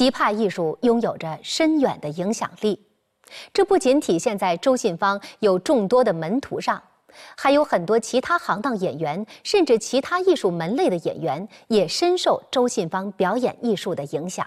琵琶艺术拥有着深远的影响力，这不仅体现在周信芳有众多的门徒上，还有很多其他行当演员，甚至其他艺术门类的演员也深受周信芳表演艺术的影响。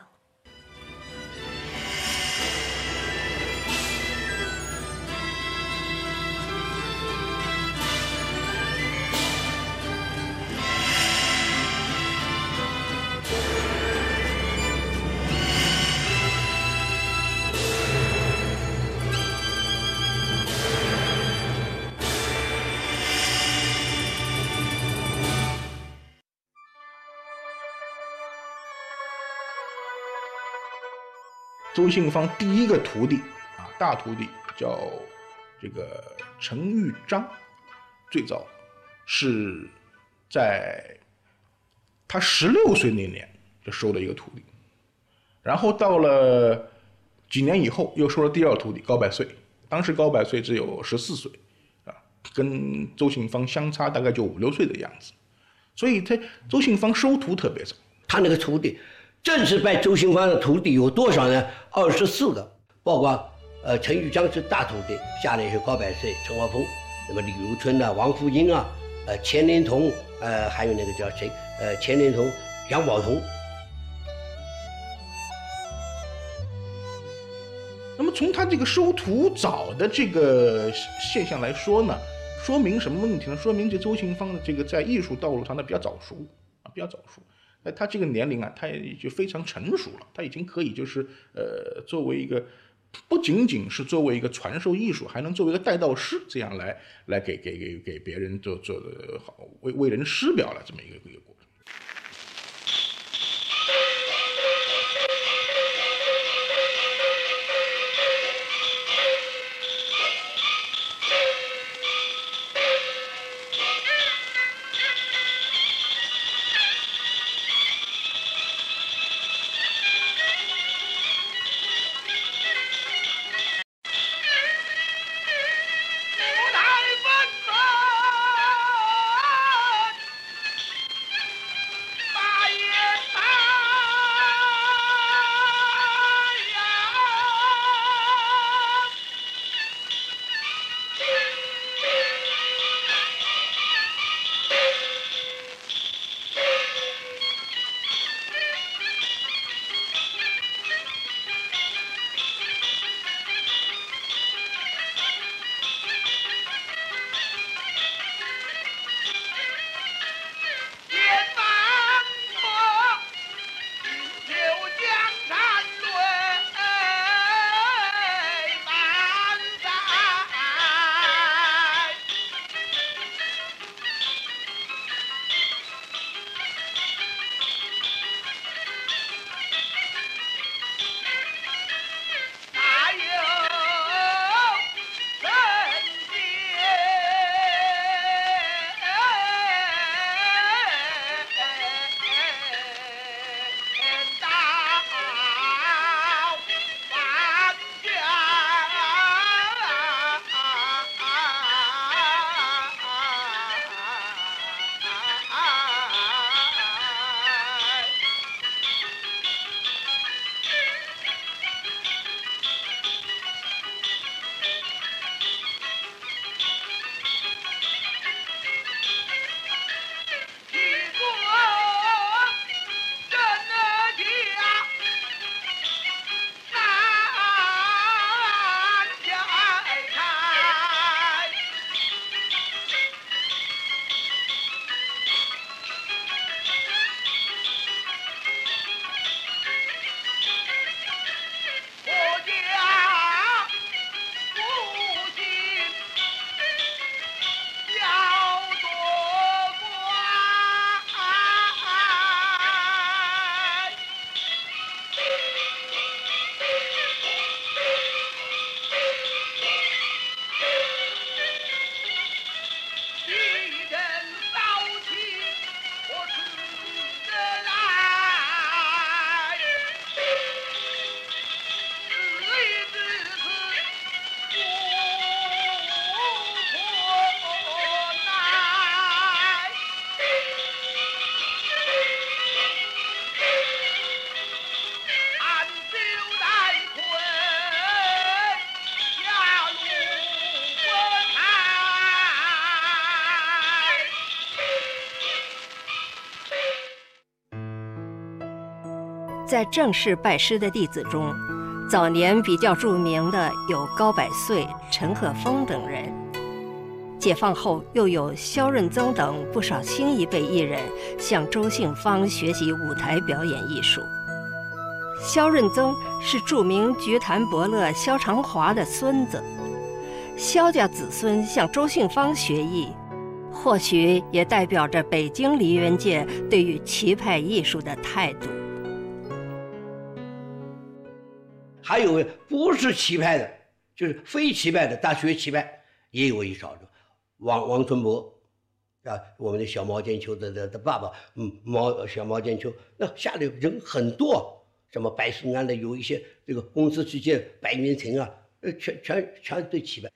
周信芳第一个徒弟啊，大徒弟叫这个陈玉章，最早是在他十六岁那年就收了一个徒弟，然后到了几年以后又收了第二徒弟高百岁，当时高百岁只有十四岁啊，跟周信芳相差大概就五六岁的样子，所以他周信芳收徒特别早，他那个徒弟。正式拜周信芳的徒弟有多少呢？二十四个，包括呃陈玉章是大徒弟，下面是高百岁、陈华峰，那么李如春啊、王福英啊、呃钱连同，呃还有那个叫谁？呃钱连同、杨宝同。那么从他这个收徒早的这个现象来说呢，说明什么问题呢？说明这周信芳的这个在艺术道路上呢比较早熟啊，比较早熟。那他这个年龄啊，他也就非常成熟了，他已经可以就是呃，作为一个不仅仅是作为一个传授艺术，还能作为一个带道师，这样来来给给给给别人做做的好，为为人师表了这么一个一个过程。在正式拜师的弟子中，早年比较著名的有高百岁、陈鹤峰等人。解放后，又有萧润增等不少新一辈艺人向周信芳学习舞台表演艺术。萧润增是著名菊坛伯乐萧长华的孙子，萧家子孙向周信芳学艺。或许也代表着北京梨园界对于棋派艺术的态度。还有不是棋派的，就是非棋派的，大学棋派也有一少数。王王春博啊，我们的小毛尖秋的的的爸爸，嗯，毛小毛尖秋，那下的人很多，什么白素安的，有一些这个公司去见白云亭啊，呃，全全全对棋派。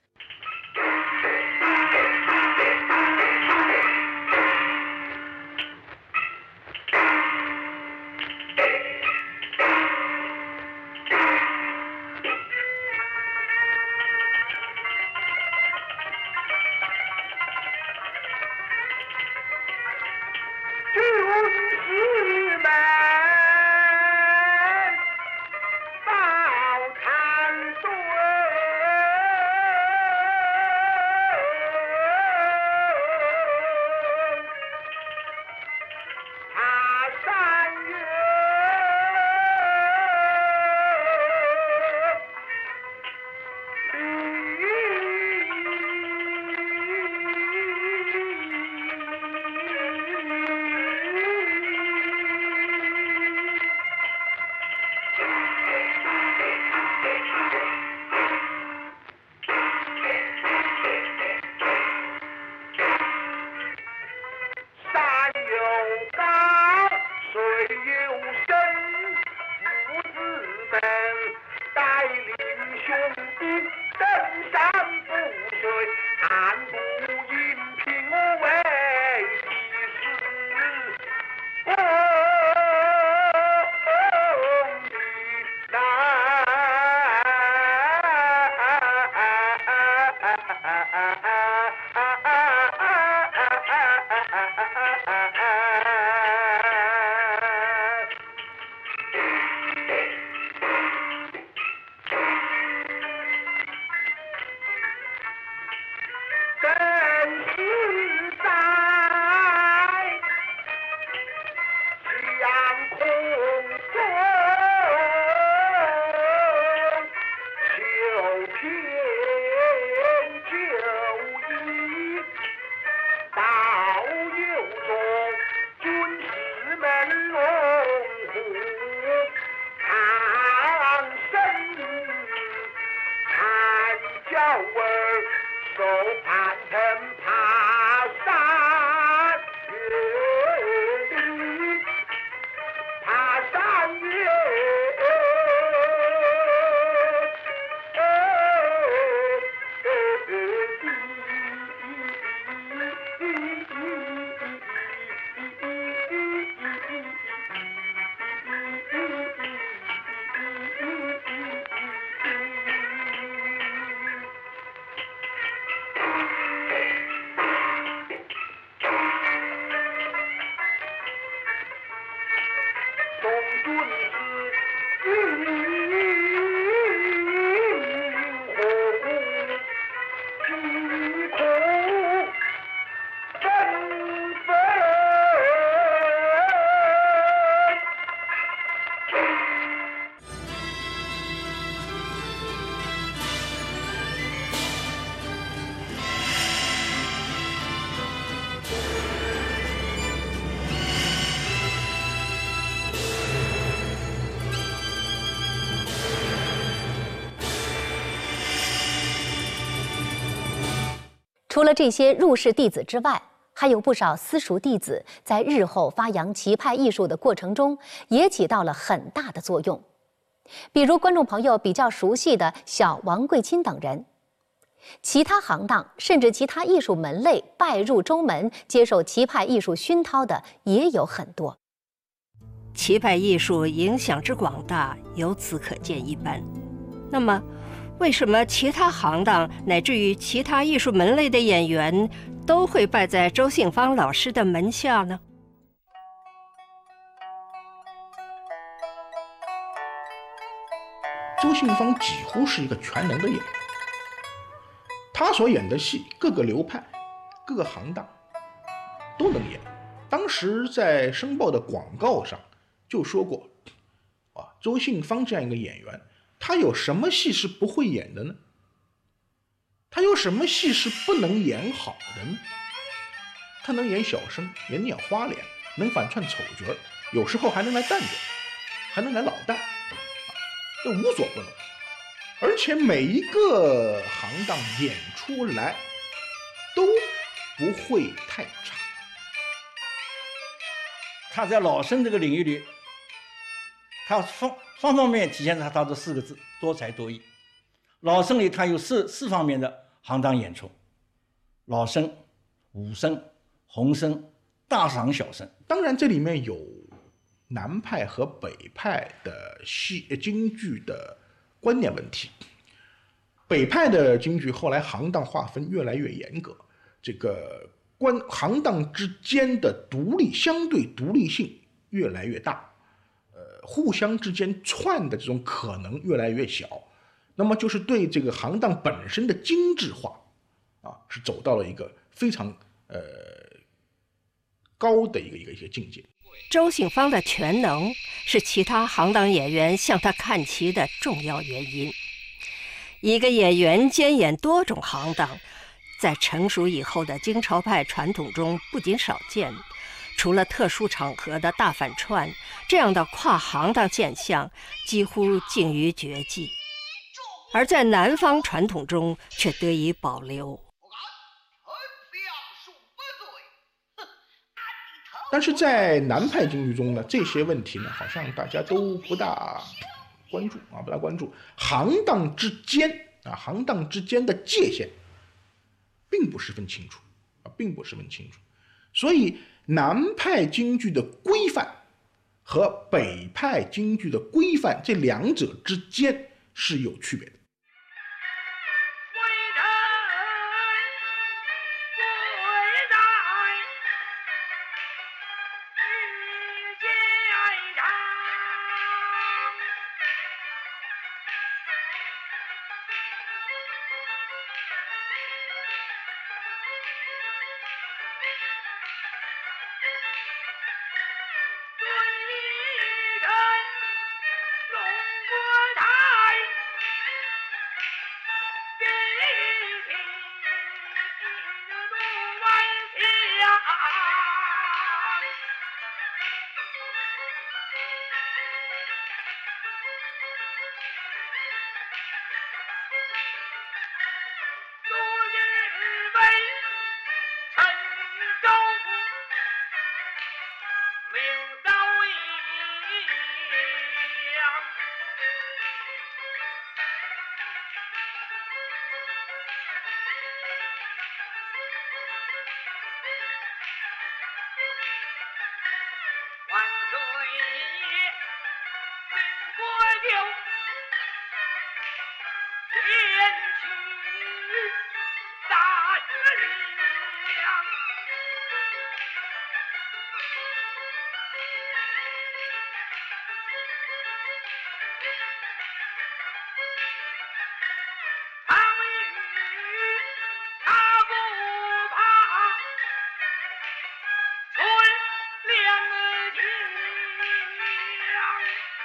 power. 除了这些入室弟子之外，还有不少私塾弟子在日后发扬棋派艺术的过程中，也起到了很大的作用。比如观众朋友比较熟悉的小王贵钦等人，其他行当甚至其他艺术门类拜入中门接受棋派艺术熏陶的也有很多。棋派艺术影响之广大，由此可见一斑。那么。为什么其他行当乃至于其他艺术门类的演员都会拜在周信芳老师的门下呢？周信芳几乎是一个全能的演员，他所演的戏各个流派、各个行当都能演。当时在《申报》的广告上就说过，啊，周信芳这样一个演员，他有什么戏是不会演的呢？他有什么戏是不能演好的呢？他能演小生，能演花脸，能反串丑角，有时候还能来旦角，还能来老旦。这无所不能，而且每一个行当演出来都不会太差。他在老生这个领域里，他放方方面面体现了他的四个字：多才多艺。老生里他有四四方面的行当演出：老生、武生、红生、大赏、小生。当然，这里面有。南派和北派的戏京剧的观念问题，北派的京剧后来行当划分越来越严格，这个关行当之间的独立相对独立性越来越大，互相之间串的这种可能越来越小，那么就是对这个行当本身的精致化，啊，是走到了一个非常呃高的一个一个一个境界。周信芳的全能是其他行当演员向他看齐的重要原因。一个演员兼演多种行当，在成熟以后的京朝派传统中不仅少见，除了特殊场合的大反串，这样的跨行当现象几乎近于绝迹，而在南方传统中却得以保留。但是在南派京剧中呢，这些问题呢，好像大家都不大关注啊，不大关注。行当之间啊，行当之间的界限并不十分清楚啊，并不十分清楚。所以南派京剧的规范和北派京剧的规范这两者之间是有区别的。Larry!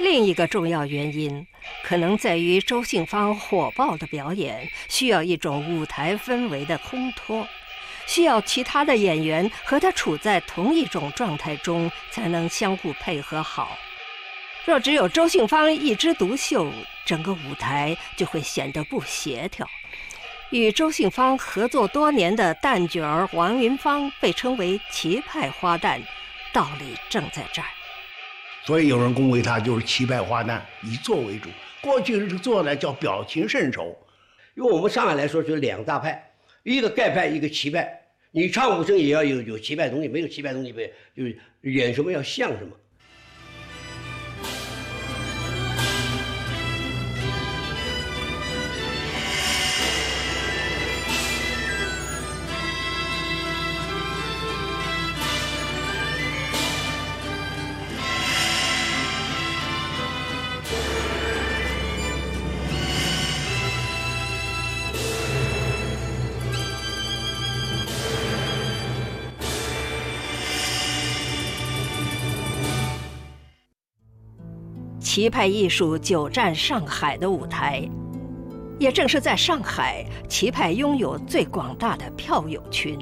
另一个重要原因，可能在于周信芳火爆的表演需要一种舞台氛围的烘托，需要其他的演员和他处在同一种状态中才能相互配合好。若只有周信芳一枝独秀，整个舞台就会显得不协调。与周信芳合作多年的旦角儿王云芳被称为齐派花旦，道理正在这儿。所以有人恭维他就是齐派花旦，以做为主。过去这个做呢叫表情甚熟，因为我们上海来说就是两大派，一个盖派，一个齐派。你唱武生也要有有齐派东西，没有齐派东西，不就是演什么要像什么。棋派艺术久占上海的舞台，也正是在上海，棋派拥有最广大的票友群，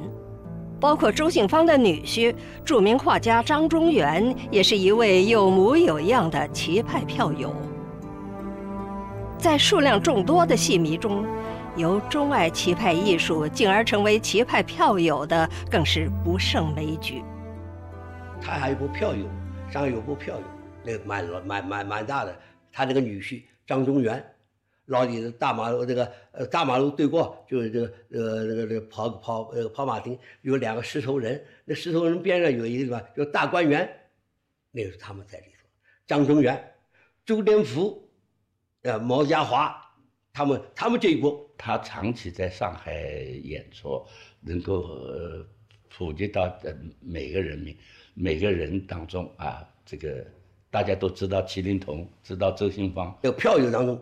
包括周信芳的女婿、著名画家张中原，也是一位有模有样的棋派票友。在数量众多的戏迷中，由钟爱棋派艺术进而成为棋派票友的，更是不胜枚举。他还有部票友，上海有部票友。那个蛮蛮蛮蛮大的，他那个女婿张中原，老李的大马路这个呃大马路对过就是这个呃那个那个跑跑呃跑马厅有两个石头人，那石头人边上有一个什么叫大观园，那个是他们在里头，张中原、周天福、呃毛家华，他们他们这一波，他长期在上海演出，能够呃普及到呃每个人民每个人当中啊这个。大家都知道麒麟童，知道周信芳。有票友当中，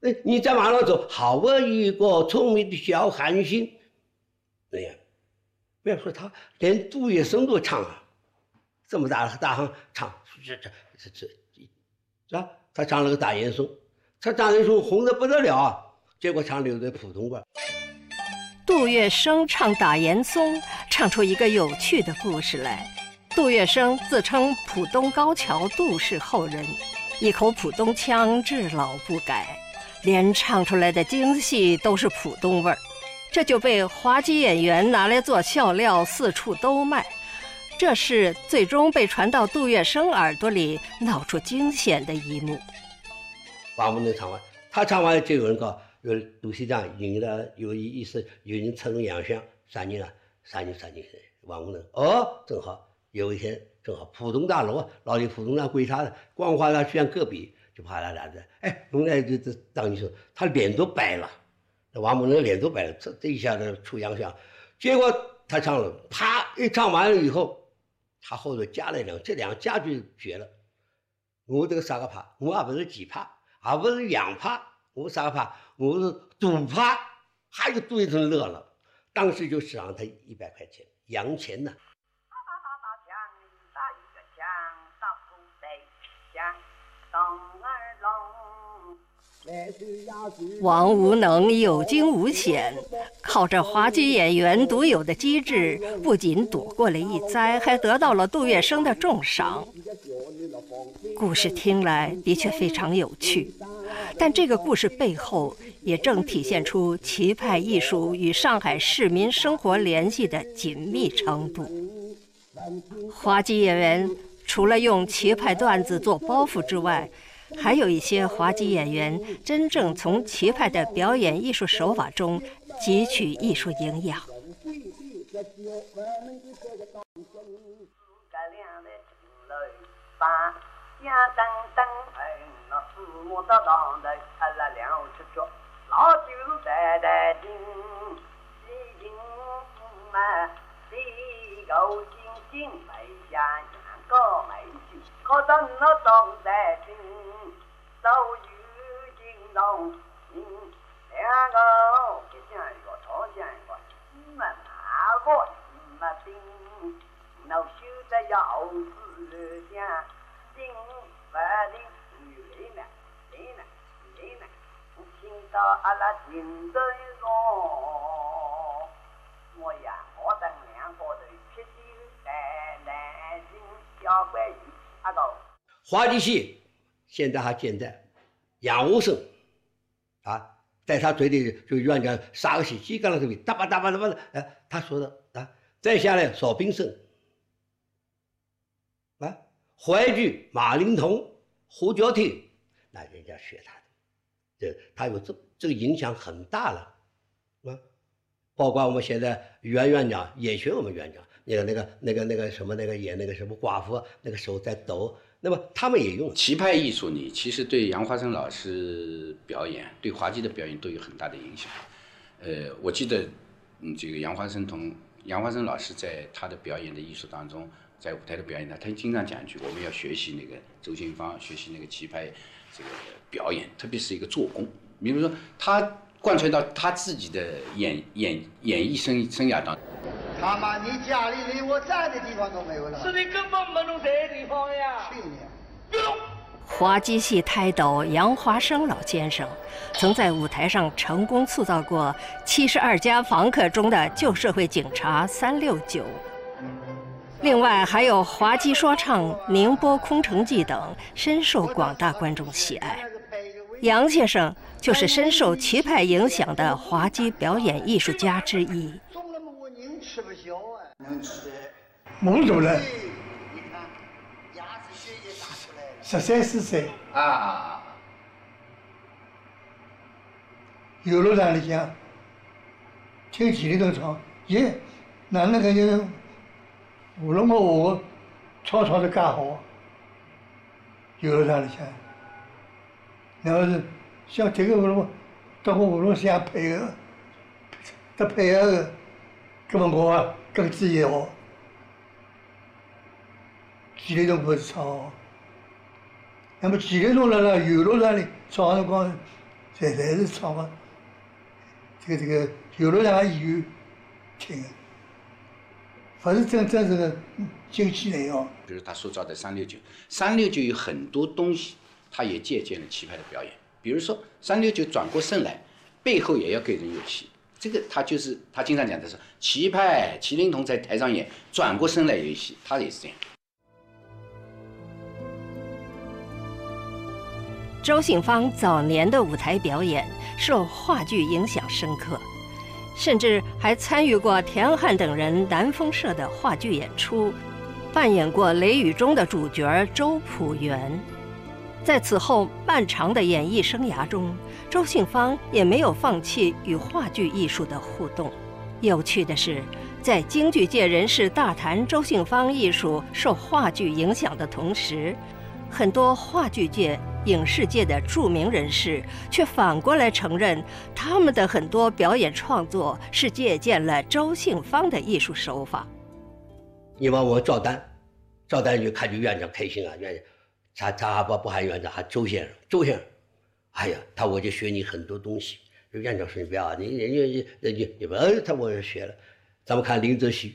哎，你在马路走，好我一个聪明的小韩星，哎呀，不要说他，连杜月笙都唱啊，这么大大行唱，这这这这，是吧？他唱了个大严嵩，他大严嵩红的不得了啊，结果唱了一段普通话。杜月笙唱打严嵩，唱出一个有趣的故事来。杜月笙自称浦东高桥杜氏后人，一口浦东腔至老不改，连唱出来的京戏都是浦东味儿，这就被滑稽演员拿来做笑料，四处都卖。这是最终被传到杜月笙耳朵里，闹出惊险的一幕。王木能唱完，他唱完就有人告，有杜西藏引了有意思，有人称杨香，啥人啊？啥人？啥人？王木能哦，正好。有一天正好浦东大楼啊，老李浦东大归他的，光华大学院隔壁，就怕他俩的，哎，龙来这这当你说，他脸都白了，那王某人脸都白了，这这一下子出洋相，结果他唱了，啪一唱完了以后，他后头加了两，这两个加就绝了，我这个啥个怕，我也不是几怕，也不是洋怕，我啥个怕，我是赌怕，还有对人乐了，当时就赏他一百块钱洋钱呢。王无能有惊无险，靠着滑稽演员独有的机智，不仅躲过了一灾，还得到了杜月笙的重赏。故事听来的确非常有趣，但这个故事背后也正体现出棋派艺术与上海市民生活联系的紧密程度。滑稽演员除了用棋派段子做包袱之外，还有一些滑稽演员真正从棋派的表演艺术手法中汲取艺术营养。我当在心，早有惊动。两个一个，吵讲一个，你们哪个你们兵？我修得要是讲，心不定，有理呢，理呢，理到阿拉秦州上，我杨华等两个头撇酒在南京小关有阿个。滑稽戏现在还健在，杨武生。啊，在他嘴里就院长杀个戏，鸡缸了这边哒吧哒吧哒吧的，哎，他说的啊，再下来邵兵生，啊，淮剧马灵通、胡椒亭，那人家学他的，这他有这这个影响很大了，啊，包括我们现在袁院长也学我们院长，那个那个那个那个什么那个演那个什么寡妇，那个手在抖。那么他们也用棋派艺术呢，其实对杨华生老师表演、对滑稽的表演都有很大的影响。呃，我记得，嗯，这个杨华生同杨华生老师在他的表演的艺术当中，在舞台的表演呢，他经常讲一句：我们要学习那个周信芳，学习那个棋派这个表演，特别是一个做工。比如说，他贯穿到他自己的演演演艺生生涯当中。他妈，你家里离我站的地方都没有了。是你根本没弄这地方呀！去年，滑稽戏泰斗杨华生老先生，曾在舞台上成功塑造过《七十二家房客》中的旧社会警察三六九。另外还有滑稽说唱《宁波空城计》等，深受广大观众喜爱。杨先生就是深受棋派影响的滑稽表演艺术家之一。能吃。蒙住了。你看，牙齿打出来了。十三四岁。啊。游乐场里向，听前里头唱，咦，那那个就，无论我学，唱唱的介好。游乐场里向，然后是像这个舞龙，到我舞龙想配合，他配合个。搿么我跟自己学，几点钟不是唱？那么几点钟来了？游乐场里唱辰光，才才是唱嘛。这个这个游乐场演员听，不是真真正的京剧内容。比如他塑造的三六九，三六九有很多东西，他也借鉴了棋派的表演。比如说三六九转过身来，背后也要给人有戏。这个他就是他经常讲的是棋派麒麟童在台上演，转过身来也戏，他也是这样。周信芳早年的舞台表演受话剧影响深刻，甚至还参与过田汉等人南风社的话剧演出，扮演过《雷雨》中的主角周朴园。在此后漫长的演艺生涯中。周信芳也没有放弃与话剧艺术的互动。有趣的是，在京剧界人士大谈周信芳艺术受话剧影响的同时，很多话剧界、影视界的著名人士却反过来承认，他们的很多表演创作是借鉴了周信芳的艺术手法。你问我赵丹，赵丹就看见院长开心啊，院长，他他不不喊院长，喊周先生，周先生。哎呀，他我就学你很多东西。院长说你不要，你人家人家你不，他我也学了。咱们看林则徐，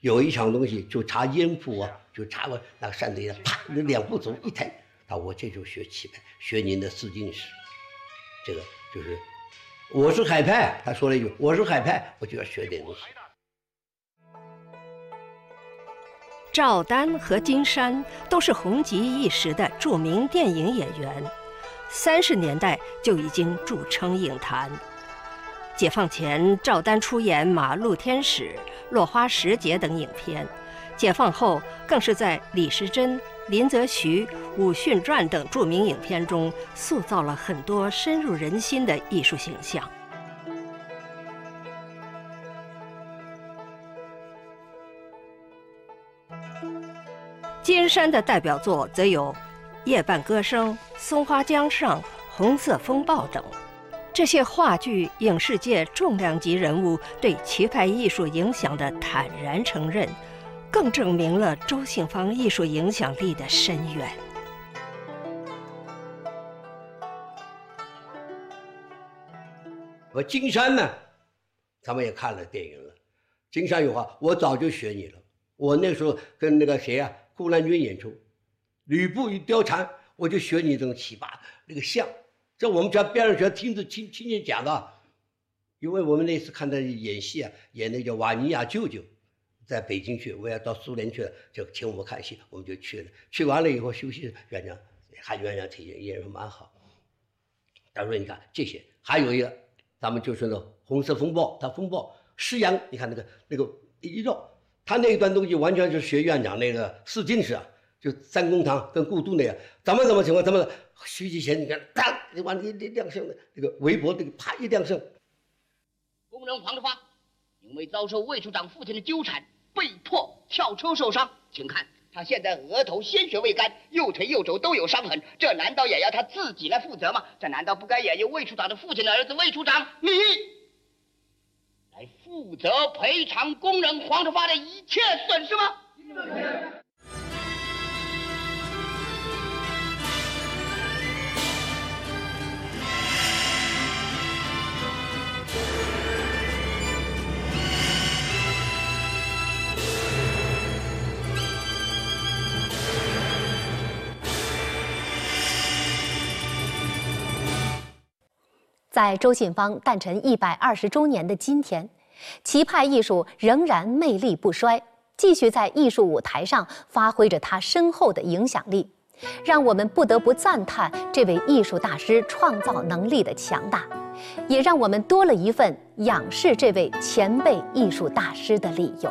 有一场东西就插烟铺啊，就插个那个扇子一啪，那两步走一抬，他我这就学棋派，学您的四进士。这个就是我是海派，他说了一句我是海派，我就要学点东西。赵丹和金山都是红极一时的著名电影演员。三十年代就已经著称影坛。解放前，赵丹出演《马路天使》《落花时节》等影片；解放后，更是在李时珍、林则徐、武训传等著名影片中塑造了很多深入人心的艺术形象。金山的代表作则有。夜半歌声、松花江上、红色风暴等，这些话剧、影视界重量级人物对棋派艺术影响的坦然承认，更证明了周信芳艺术影响力的深远。我金山呢，咱们也看了电影了。金山有话，我早就学你了。我那时候跟那个谁啊，顾兰君演出。吕布与貂蝉，我就学你这种奇葩那个像，这我们家边上全听着听听见讲的，因为我们那次看他演戏啊，演那叫瓦尼亚舅舅，在北京去，我要到苏联去了，就请我们看戏，我们就去了。去完了以后休息，院长韩院长挺，演员蛮好。他说：“你看这些，还有一个，咱们就说那红色风暴，他风暴施阳，你看那个那个一绕，他那一段东西完全是学院长那个四进士啊，就三公堂跟故都那样，怎么怎么情况，怎么徐继贤，你看当你往你你亮相的那个围脖，这个啪一亮相，工人黄志发因为遭受魏处长父亲的纠缠，被迫跳车受伤，请看。”他现在额头鲜血未干，右腿右肘都有伤痕，这难道也要他自己来负责吗？这难道不该也由魏处长的父亲的儿子魏处长你来负责赔偿工人黄志发的一切损失吗？在周信芳诞辰一百二十周年的今天，棋派艺术仍然魅力不衰，继续在艺术舞台上发挥着它深厚的影响力，让我们不得不赞叹这位艺术大师创造能力的强大，也让我们多了一份仰视这位前辈艺术大师的理由。